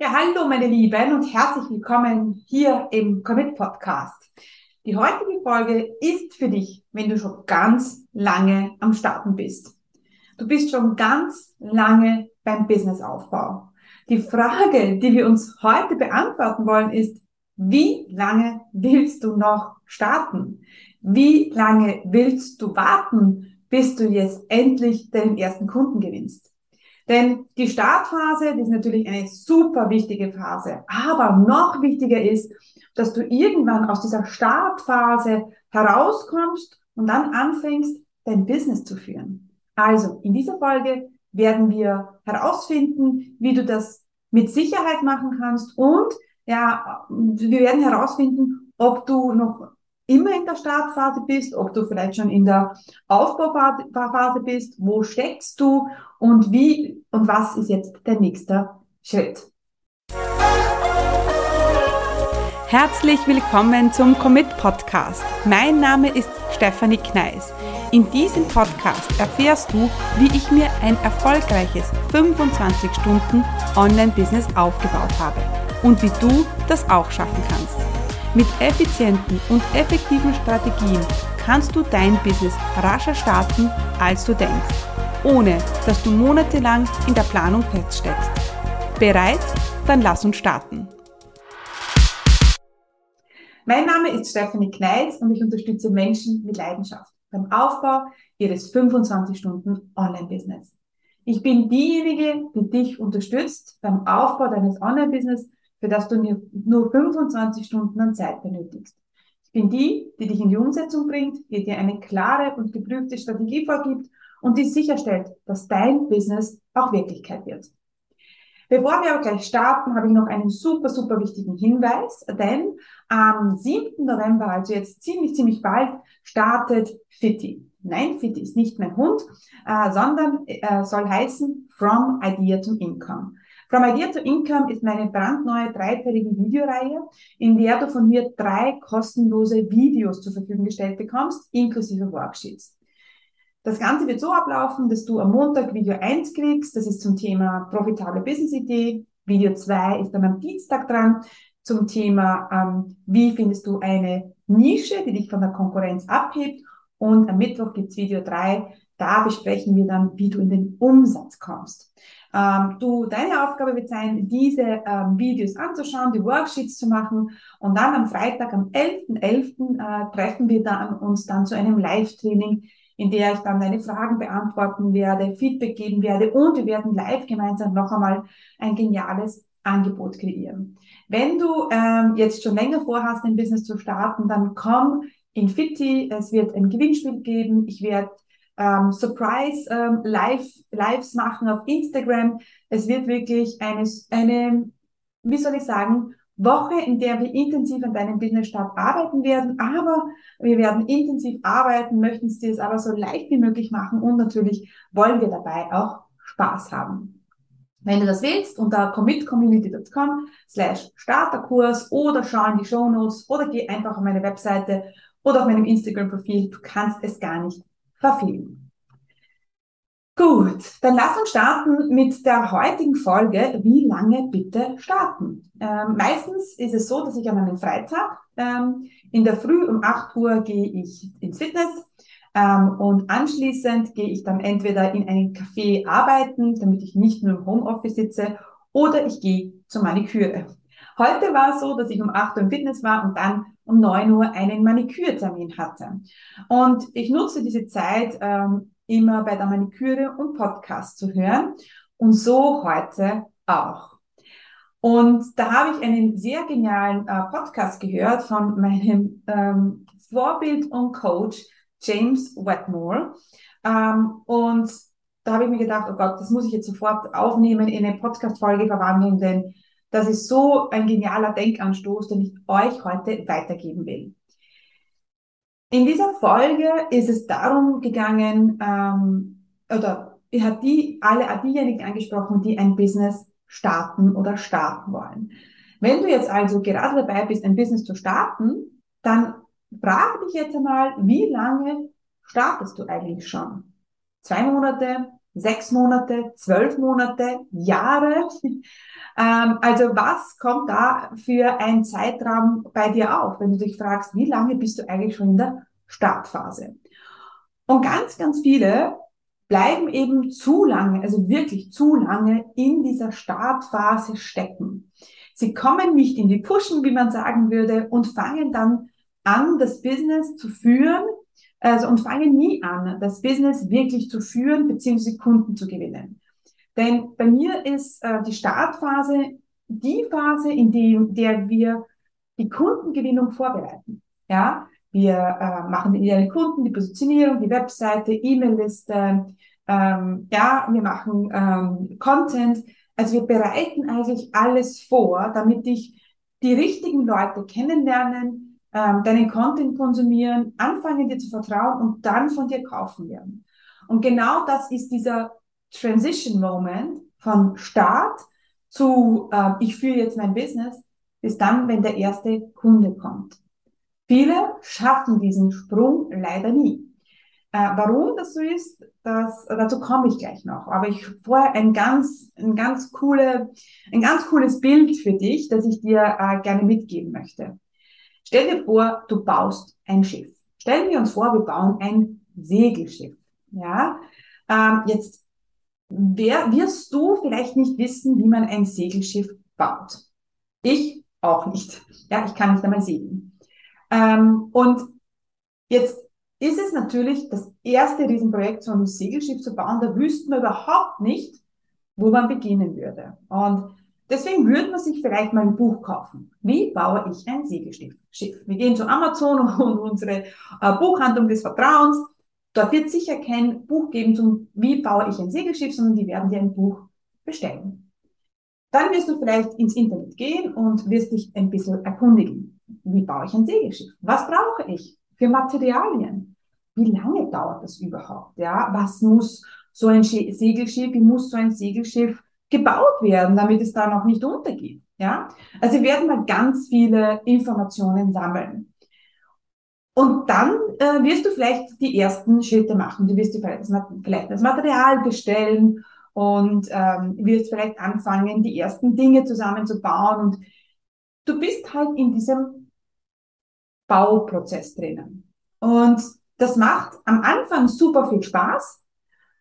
Ja, hallo meine Lieben und herzlich willkommen hier im Commit Podcast. Die heutige Folge ist für dich, wenn du schon ganz lange am Starten bist. Du bist schon ganz lange beim Businessaufbau. Die Frage, die wir uns heute beantworten wollen, ist, wie lange willst du noch starten? Wie lange willst du warten, bis du jetzt endlich deinen ersten Kunden gewinnst? Denn die Startphase, die ist natürlich eine super wichtige Phase. Aber noch wichtiger ist, dass du irgendwann aus dieser Startphase herauskommst und dann anfängst, dein Business zu führen. Also, in dieser Folge werden wir herausfinden, wie du das mit Sicherheit machen kannst und ja, wir werden herausfinden, ob du noch immer in der Startphase bist, ob du vielleicht schon in der Aufbauphase bist, wo steckst du und wie und was ist jetzt der nächste Schritt. Herzlich willkommen zum Commit Podcast. Mein Name ist Stefanie Kneis. In diesem Podcast erfährst du, wie ich mir ein erfolgreiches 25 Stunden Online-Business aufgebaut habe und wie du das auch schaffen kannst. Mit effizienten und effektiven Strategien kannst du dein Business rascher starten, als du denkst, ohne dass du monatelang in der Planung feststeckst. Bereit? Dann lass uns starten. Mein Name ist Stephanie Kneitz und ich unterstütze Menschen mit Leidenschaft beim Aufbau ihres 25-Stunden Online-Business. Ich bin diejenige, die dich unterstützt beim Aufbau deines Online-Business für das du nur 25 Stunden an Zeit benötigst. Ich bin die, die dich in die Umsetzung bringt, die dir eine klare und geprüfte Strategie vorgibt und die sicherstellt, dass dein Business auch Wirklichkeit wird. Bevor wir aber gleich starten, habe ich noch einen super, super wichtigen Hinweis, denn am 7. November, also jetzt ziemlich, ziemlich bald, startet Fitty. Nein, Fitty ist nicht mein Hund, äh, sondern äh, soll heißen From Idea to Income. From Idea to Income ist meine brandneue dreiteilige Videoreihe, in der du von mir drei kostenlose Videos zur Verfügung gestellt bekommst, inklusive Worksheets. Das Ganze wird so ablaufen, dass du am Montag Video 1 kriegst, das ist zum Thema profitable Business Idee. Video 2 ist dann am Dienstag dran zum Thema, ähm, wie findest du eine Nische, die dich von der Konkurrenz abhebt. Und am Mittwoch gibt's Video 3, da besprechen wir dann, wie du in den Umsatz kommst. Ähm, du, deine Aufgabe wird sein, diese ähm, Videos anzuschauen, die Worksheets zu machen und dann am Freitag, am 11.11. .11., äh, treffen wir dann uns dann zu einem Live-Training, in der ich dann deine Fragen beantworten werde, Feedback geben werde und wir werden live gemeinsam noch einmal ein geniales Angebot kreieren. Wenn du ähm, jetzt schon länger vorhast, ein Business zu starten, dann komm in Fitti. Es wird ein Gewinnspiel geben. Ich werde ähm, Surprise ähm, Live, Lives machen auf Instagram. Es wird wirklich eine, eine, wie soll ich sagen, Woche, in der wir intensiv an deinem Business Start arbeiten werden, aber wir werden intensiv arbeiten, möchten es dir aber so leicht wie möglich machen und natürlich wollen wir dabei auch Spaß haben. Wenn du das willst, unter commitcommunity.com slash Starterkurs oder schau in die Show Notes oder geh einfach auf meine Webseite oder auf meinem Instagram-Profil. Du kannst es gar nicht verfehlen. Gut, dann lass uns starten mit der heutigen Folge. Wie lange bitte starten? Ähm, meistens ist es so, dass ich an einem Freitag ähm, in der Früh um 8 Uhr gehe ich ins Fitness ähm, und anschließend gehe ich dann entweder in einen Café arbeiten, damit ich nicht nur im Homeoffice sitze, oder ich gehe zur Maniküre. Heute war es so, dass ich um 8 Uhr im Fitness war und dann um 9 Uhr einen Manikürtermin hatte. Und ich nutze diese Zeit ähm, immer bei der Maniküre und Podcast zu hören und so heute auch. Und da habe ich einen sehr genialen äh, Podcast gehört von meinem ähm, Vorbild und Coach James Wetmore. Ähm, und da habe ich mir gedacht, oh Gott, das muss ich jetzt sofort aufnehmen, in eine Podcast-Folge verwandeln, denn das ist so ein genialer Denkanstoß, den ich euch heute weitergeben will. In dieser Folge ist es darum gegangen, ähm, oder er hat die, alle diejenigen angesprochen, die ein Business starten oder starten wollen. Wenn du jetzt also gerade dabei bist, ein Business zu starten, dann frage dich jetzt einmal, wie lange startest du eigentlich schon? Zwei Monate, sechs Monate, zwölf Monate, Jahre? Ähm, also was kommt da für ein Zeitraum bei dir auf, wenn du dich fragst, wie lange bist du eigentlich schon in der Startphase? Und ganz, ganz viele bleiben eben zu lange, also wirklich zu lange in dieser Startphase stecken. Sie kommen nicht in die Pushen, wie man sagen würde, und fangen dann an, das Business zu führen, also und fangen nie an, das Business wirklich zu führen bzw. Kunden zu gewinnen. Denn bei mir ist äh, die Startphase die Phase, in die, der wir die Kundengewinnung vorbereiten. Ja, wir äh, machen die idealen Kunden, die Positionierung, die Webseite, E-Mail-Liste, ähm, ja, wir machen ähm, Content. Also wir bereiten eigentlich alles vor, damit ich die richtigen Leute kennenlernen, ähm, deinen Content konsumieren, anfangen dir zu vertrauen und dann von dir kaufen werden. Und genau das ist dieser Transition Moment von Start zu äh, ich führe jetzt mein Business, ist dann, wenn der erste Kunde kommt. Viele schaffen diesen Sprung leider nie. Äh, warum das so ist, das, dazu komme ich gleich noch. Aber ich vorher ein ganz, ein ganz coole, ein ganz cooles Bild für dich, das ich dir äh, gerne mitgeben möchte. Stell dir vor, du baust ein Schiff. Stellen wir uns vor, wir bauen ein Segelschiff. Ja, ähm, jetzt wer, wirst du vielleicht nicht wissen, wie man ein Segelschiff baut. Ich auch nicht. Ja, ich kann nicht einmal segeln. Ähm, und jetzt ist es natürlich das erste Riesenprojekt, so ein Segelschiff zu bauen. Da wüssten wir überhaupt nicht, wo man beginnen würde. Und deswegen würde man sich vielleicht mal ein Buch kaufen. Wie baue ich ein Segelschiff? Wir gehen zu Amazon und unsere äh, Buchhandlung des Vertrauens Dort wird sicher kein Buch geben zum, wie baue ich ein Segelschiff, sondern die werden dir ein Buch bestellen. Dann wirst du vielleicht ins Internet gehen und wirst dich ein bisschen erkundigen. Wie baue ich ein Segelschiff? Was brauche ich für Materialien? Wie lange dauert das überhaupt? Ja, was muss so ein Segelschiff, wie muss so ein Segelschiff gebaut werden, damit es da noch nicht untergeht? Ja, also wir werden mal ganz viele Informationen sammeln. Und dann äh, wirst du vielleicht die ersten Schritte machen. Du wirst dir vielleicht das, Material bestellen und ähm, wirst vielleicht anfangen, die ersten Dinge zusammenzubauen. Und du bist halt in diesem Bauprozess drinnen. Und das macht am Anfang super viel Spaß,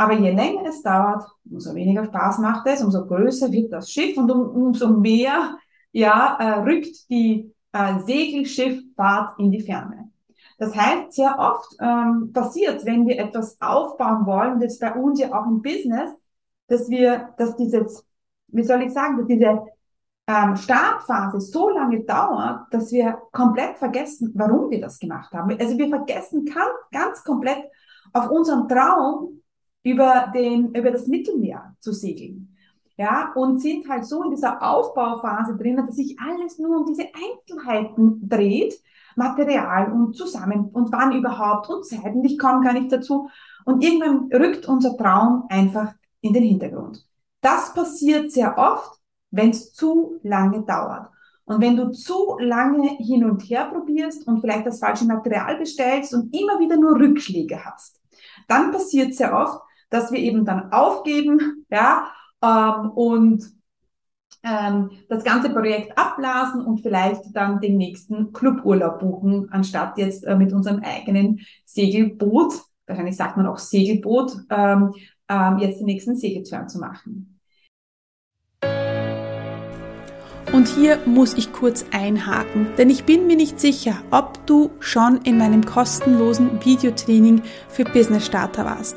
aber je länger es dauert, umso weniger Spaß macht es, umso größer wird das Schiff und um, umso mehr ja, äh, rückt die äh, Segelschifffahrt in die Ferne. Das heißt, sehr oft ähm, passiert, wenn wir etwas aufbauen wollen, und jetzt bei uns ja auch im Business, dass wir, dass dieses, wie soll ich sagen, dass diese ähm, Startphase so lange dauert, dass wir komplett vergessen, warum wir das gemacht haben. Also wir vergessen ganz, ganz komplett auf unseren Traum über den, über das Mittelmeer zu segeln. Ja, und sind halt so in dieser Aufbauphase drinnen, dass sich alles nur um diese Einzelheiten dreht Material und zusammen und wann überhaupt und Zeit und ich gar nicht dazu. Und irgendwann rückt unser Traum einfach in den Hintergrund. Das passiert sehr oft, wenn es zu lange dauert. Und wenn du zu lange hin und her probierst und vielleicht das falsche Material bestellst und immer wieder nur Rückschläge hast, dann passiert sehr oft, dass wir eben dann aufgeben, ja, ähm, und ähm, das ganze Projekt abblasen und vielleicht dann den nächsten Cluburlaub buchen, anstatt jetzt äh, mit unserem eigenen Segelboot, wahrscheinlich sagt man auch Segelboot, ähm, ähm, jetzt den nächsten Segelturn zu machen. Und hier muss ich kurz einhaken, denn ich bin mir nicht sicher, ob du schon in meinem kostenlosen Videotraining für Business Starter warst.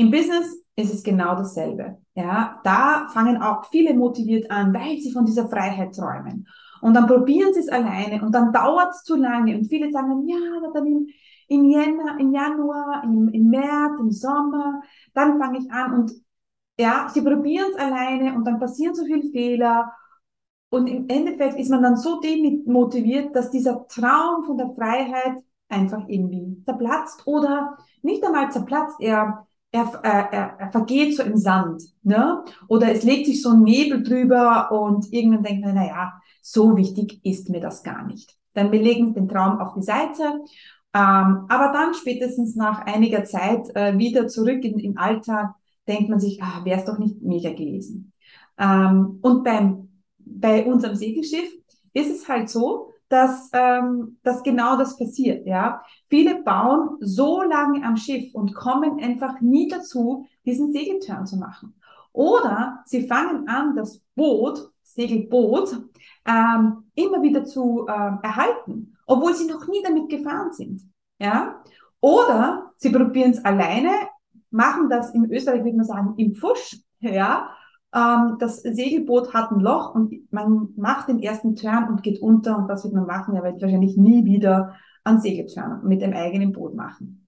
Im Business ist es genau dasselbe. Ja, da fangen auch viele motiviert an, weil sie von dieser Freiheit träumen. Und dann probieren sie es alleine und dann dauert es zu lange. Und viele sagen, ja, dann im, im, Jänner, im Januar, im, im März, im Sommer, dann fange ich an. Und ja, sie probieren es alleine und dann passieren so viele Fehler. Und im Endeffekt ist man dann so demotiviert, dass dieser Traum von der Freiheit einfach irgendwie zerplatzt oder nicht einmal zerplatzt, er, er, er, er vergeht so im Sand, ne? Oder es legt sich so ein Nebel drüber und irgendwann denkt man, na ja, so wichtig ist mir das gar nicht. Dann wir legen den Traum auf die Seite, ähm, aber dann spätestens nach einiger Zeit äh, wieder zurück in, im Alltag denkt man sich, ah, wäre es doch nicht mega gewesen. Ähm, und beim, bei unserem Segelschiff ist es halt so, dass, ähm, dass genau das passiert. Ja, viele bauen so lange am Schiff und kommen einfach nie dazu, diesen Segelturn zu machen. Oder sie fangen an, das Boot, Segelboot, ähm, immer wieder zu ähm, erhalten, obwohl sie noch nie damit gefahren sind. Ja, oder sie probieren es alleine machen das in Österreich, würde man sagen, im Pfusch. Ja, ähm, das Segelboot hat ein Loch und man macht den ersten Turn und geht unter und das wird man machen. Er wird wahrscheinlich nie wieder einen Segelturn mit dem eigenen Boot machen.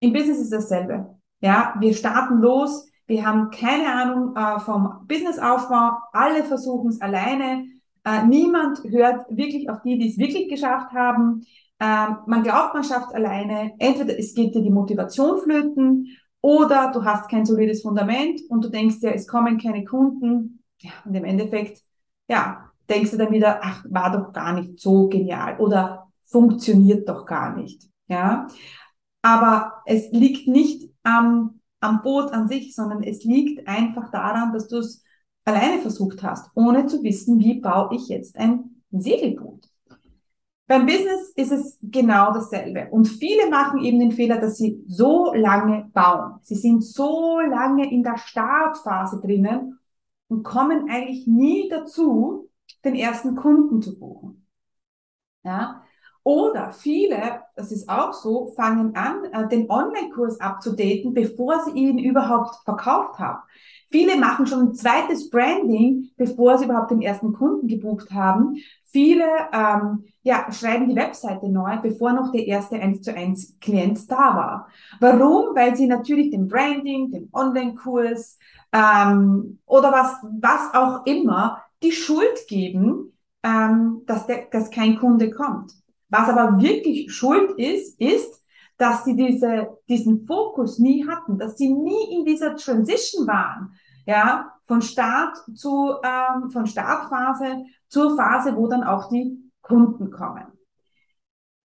Im Business ist dasselbe. Ja, wir starten los. Wir haben keine Ahnung äh, vom Businessaufbau. Alle versuchen es alleine. Äh, niemand hört wirklich auf die, die es wirklich geschafft haben. Ähm, man glaubt, man schafft es alleine. Entweder es geht dir die Motivation flöten oder du hast kein solides Fundament und du denkst dir, es kommen keine Kunden. Ja, und im Endeffekt, ja, denkst du dann wieder, ach, war doch gar nicht so genial oder funktioniert doch gar nicht. Ja, aber es liegt nicht am, am Boot an sich, sondern es liegt einfach daran, dass du es alleine versucht hast, ohne zu wissen, wie baue ich jetzt ein Segelboot. Beim Business ist es genau dasselbe. Und viele machen eben den Fehler, dass sie so lange bauen. Sie sind so lange in der Startphase drinnen und kommen eigentlich nie dazu, den ersten Kunden zu buchen. Ja? Oder viele, das ist auch so, fangen an, äh, den Online-Kurs abzudaten, bevor sie ihn überhaupt verkauft haben. Viele machen schon ein zweites Branding, bevor sie überhaupt den ersten Kunden gebucht haben. Viele ähm, ja, schreiben die Webseite neu, bevor noch der erste 1 zu 1 Klient da war. Warum? Weil sie natürlich den Branding, den Online-Kurs ähm, oder was, was auch immer die Schuld geben, ähm, dass, der, dass kein Kunde kommt. Was aber wirklich Schuld ist, ist, dass sie diese, diesen Fokus nie hatten, dass sie nie in dieser Transition waren, ja, von Start zu, ähm, von Startphase zur Phase, wo dann auch die Kunden kommen.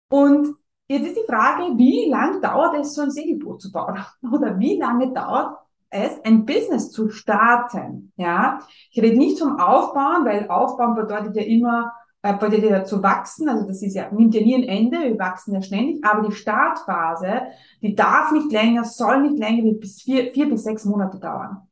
Und jetzt ist die Frage, wie lang dauert es, so ein Segelboot zu bauen? Oder wie lange dauert es, ein Business zu starten? Ja, ich rede nicht vom Aufbauen, weil Aufbauen bedeutet ja immer, äh, bedeutet ja zu wachsen. Also das ist ja, nimmt ja nie ein Ende. Wir wachsen ja ständig. Aber die Startphase, die darf nicht länger, soll nicht länger wie bis vier, vier bis sechs Monate dauern.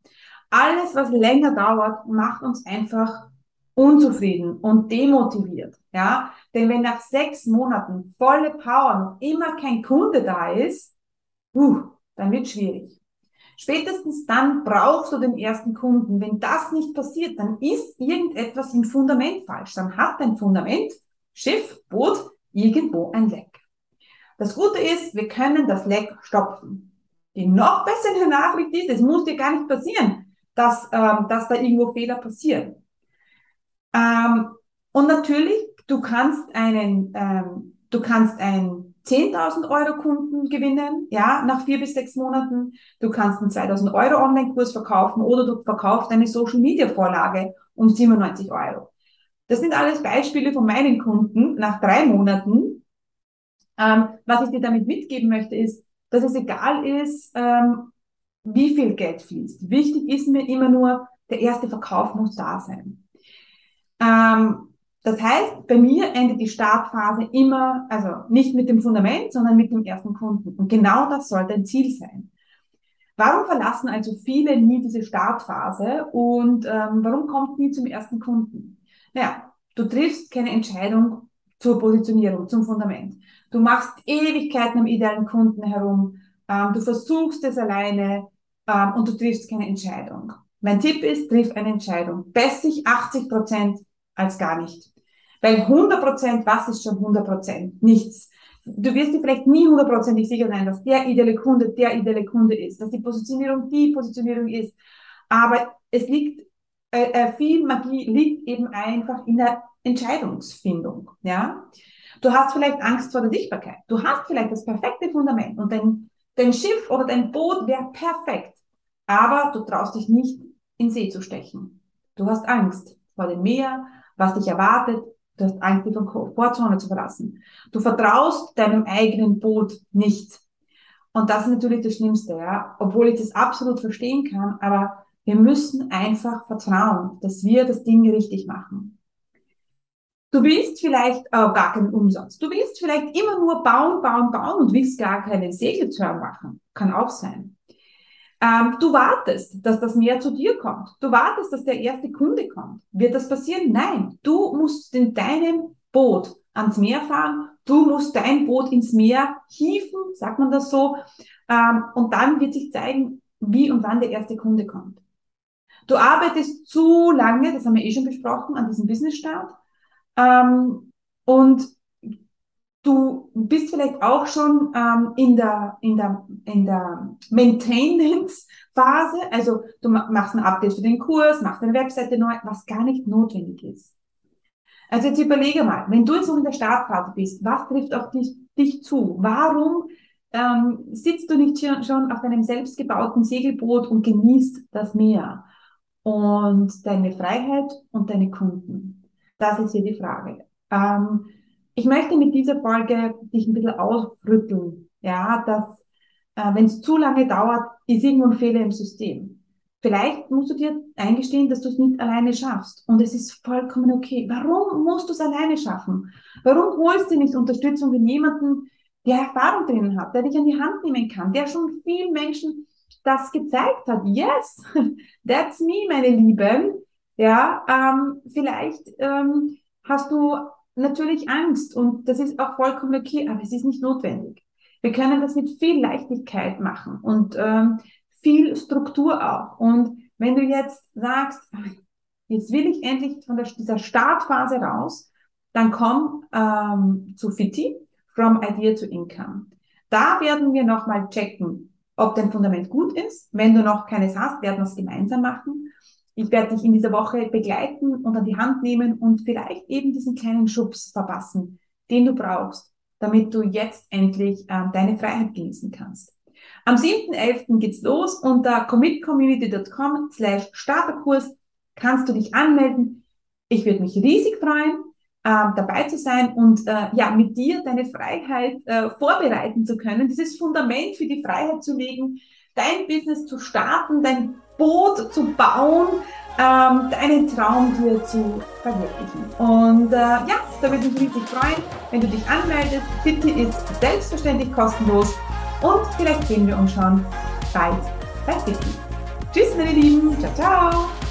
Alles, was länger dauert, macht uns einfach unzufrieden und demotiviert. Ja, denn wenn nach sechs Monaten volle Power noch immer kein Kunde da ist, uh, dann wird schwierig. Spätestens dann brauchst du den ersten Kunden. Wenn das nicht passiert, dann ist irgendetwas im Fundament falsch. Dann hat dein Fundament, Schiff, Boot, irgendwo ein Leck. Das Gute ist, wir können das Leck stopfen. Die noch bessere Nachricht ist, es muss dir gar nicht passieren, dass, ähm, dass da irgendwo Fehler passieren. Ähm, und natürlich, du kannst einen, ähm, du kannst einen 10.000 Euro Kunden gewinnen, ja, nach vier bis sechs Monaten. Du kannst einen 2.000 Euro Online-Kurs verkaufen oder du verkaufst eine Social Media Vorlage um 97 Euro. Das sind alles Beispiele von meinen Kunden nach drei Monaten. Ähm, was ich dir damit mitgeben möchte, ist, dass es egal ist, ähm, wie viel Geld fließt. Wichtig ist mir immer nur, der erste Verkauf muss da sein. Ähm, Das heißt, bei mir endet die Startphase immer, also nicht mit dem Fundament, sondern mit dem ersten Kunden. Und genau das soll dein Ziel sein. Warum verlassen also viele nie diese Startphase und ähm, warum kommt nie zum ersten Kunden? Naja, du triffst keine Entscheidung zur Positionierung, zum Fundament. Du machst Ewigkeiten am idealen Kunden herum, ähm, du versuchst es alleine ähm, und du triffst keine Entscheidung. Mein Tipp ist, triff eine Entscheidung. Besser 80 Prozent als gar nicht. Weil 100 Prozent, was ist schon 100 Prozent? Nichts. Du wirst dir vielleicht nie hundertprozentig sicher sein, dass der ideale Kunde der ideale Kunde ist, dass die Positionierung die Positionierung ist. Aber es liegt, äh, äh, viel Magie liegt eben einfach in der Entscheidungsfindung, ja. Du hast vielleicht Angst vor der Sichtbarkeit. Du hast vielleicht das perfekte Fundament und dein, dein Schiff oder dein Boot wäre perfekt. Aber du traust dich nicht in See zu stechen. Du hast Angst vor dem Meer, was dich erwartet, Du hast Angst, die Komfortzone zu verlassen. Du vertraust deinem eigenen Boot nicht. Und das ist natürlich das Schlimmste, ja. Obwohl ich das absolut verstehen kann, aber wir müssen einfach vertrauen, dass wir das Ding richtig machen. Du willst vielleicht äh, gar keinen Umsatz. Du willst vielleicht immer nur bauen, bauen, bauen und willst gar keinen Segelturn machen. Kann auch sein. Ähm, du wartest, dass das Meer zu dir kommt. Du wartest, dass der erste Kunde kommt. Wird das passieren? Nein. Du musst in deinem Boot ans Meer fahren. Du musst dein Boot ins Meer hieven, sagt man das so. Ähm, und dann wird sich zeigen, wie und wann der erste Kunde kommt. Du arbeitest zu lange, das haben wir eh schon besprochen, an diesem Business-Start. Ähm, und Du bist vielleicht auch schon ähm, in der, in der, in der Maintenance-Phase. Also du machst ein Update für den Kurs, machst deine Webseite neu, was gar nicht notwendig ist. Also jetzt überlege mal, wenn du jetzt noch in der Startphase bist, was trifft auf dich, dich zu? Warum ähm, sitzt du nicht schon auf deinem selbstgebauten Segelboot und genießt das Meer und deine Freiheit und deine Kunden? Das ist hier die Frage. Ähm, ich möchte mit dieser Folge dich ein bisschen ausrütteln, ja, dass äh, wenn es zu lange dauert, ist irgendwo ein Fehler im System. Vielleicht musst du dir eingestehen, dass du es nicht alleine schaffst. Und es ist vollkommen okay. Warum musst du es alleine schaffen? Warum holst du nicht Unterstützung von jemandem, der Erfahrung drinnen hat, der dich an die Hand nehmen kann, der schon vielen Menschen das gezeigt hat? Yes, that's me, meine Lieben. Ja, ähm, vielleicht ähm, hast du natürlich Angst und das ist auch vollkommen okay, aber es ist nicht notwendig. Wir können das mit viel Leichtigkeit machen und ähm, viel Struktur auch. Und wenn du jetzt sagst, jetzt will ich endlich von der, dieser Startphase raus, dann komm ähm, zu Fitti, From Idea to Income. Da werden wir nochmal checken, ob dein Fundament gut ist. Wenn du noch keines hast, werden wir es gemeinsam machen. Ich werde dich in dieser Woche begleiten und an die Hand nehmen und vielleicht eben diesen kleinen Schubs verpassen, den du brauchst, damit du jetzt endlich äh, deine Freiheit genießen kannst. Am 7.11. geht's los unter commitcommunity.com slash Starterkurs kannst du dich anmelden. Ich würde mich riesig freuen, äh, dabei zu sein und äh, ja, mit dir deine Freiheit äh, vorbereiten zu können, dieses Fundament für die Freiheit zu legen, dein Business zu starten, dein Boot zu bauen, ähm, deinen Traum dir zu verwirklichen. Und äh, ja, da würde ich mich riesig freuen, wenn du dich anmeldest. Bitte ist selbstverständlich kostenlos und vielleicht sehen wir uns schon bald bei City. Tschüss, meine Lieben. Ciao, ciao.